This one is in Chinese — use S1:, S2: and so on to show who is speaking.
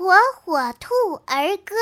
S1: 火火兔儿歌。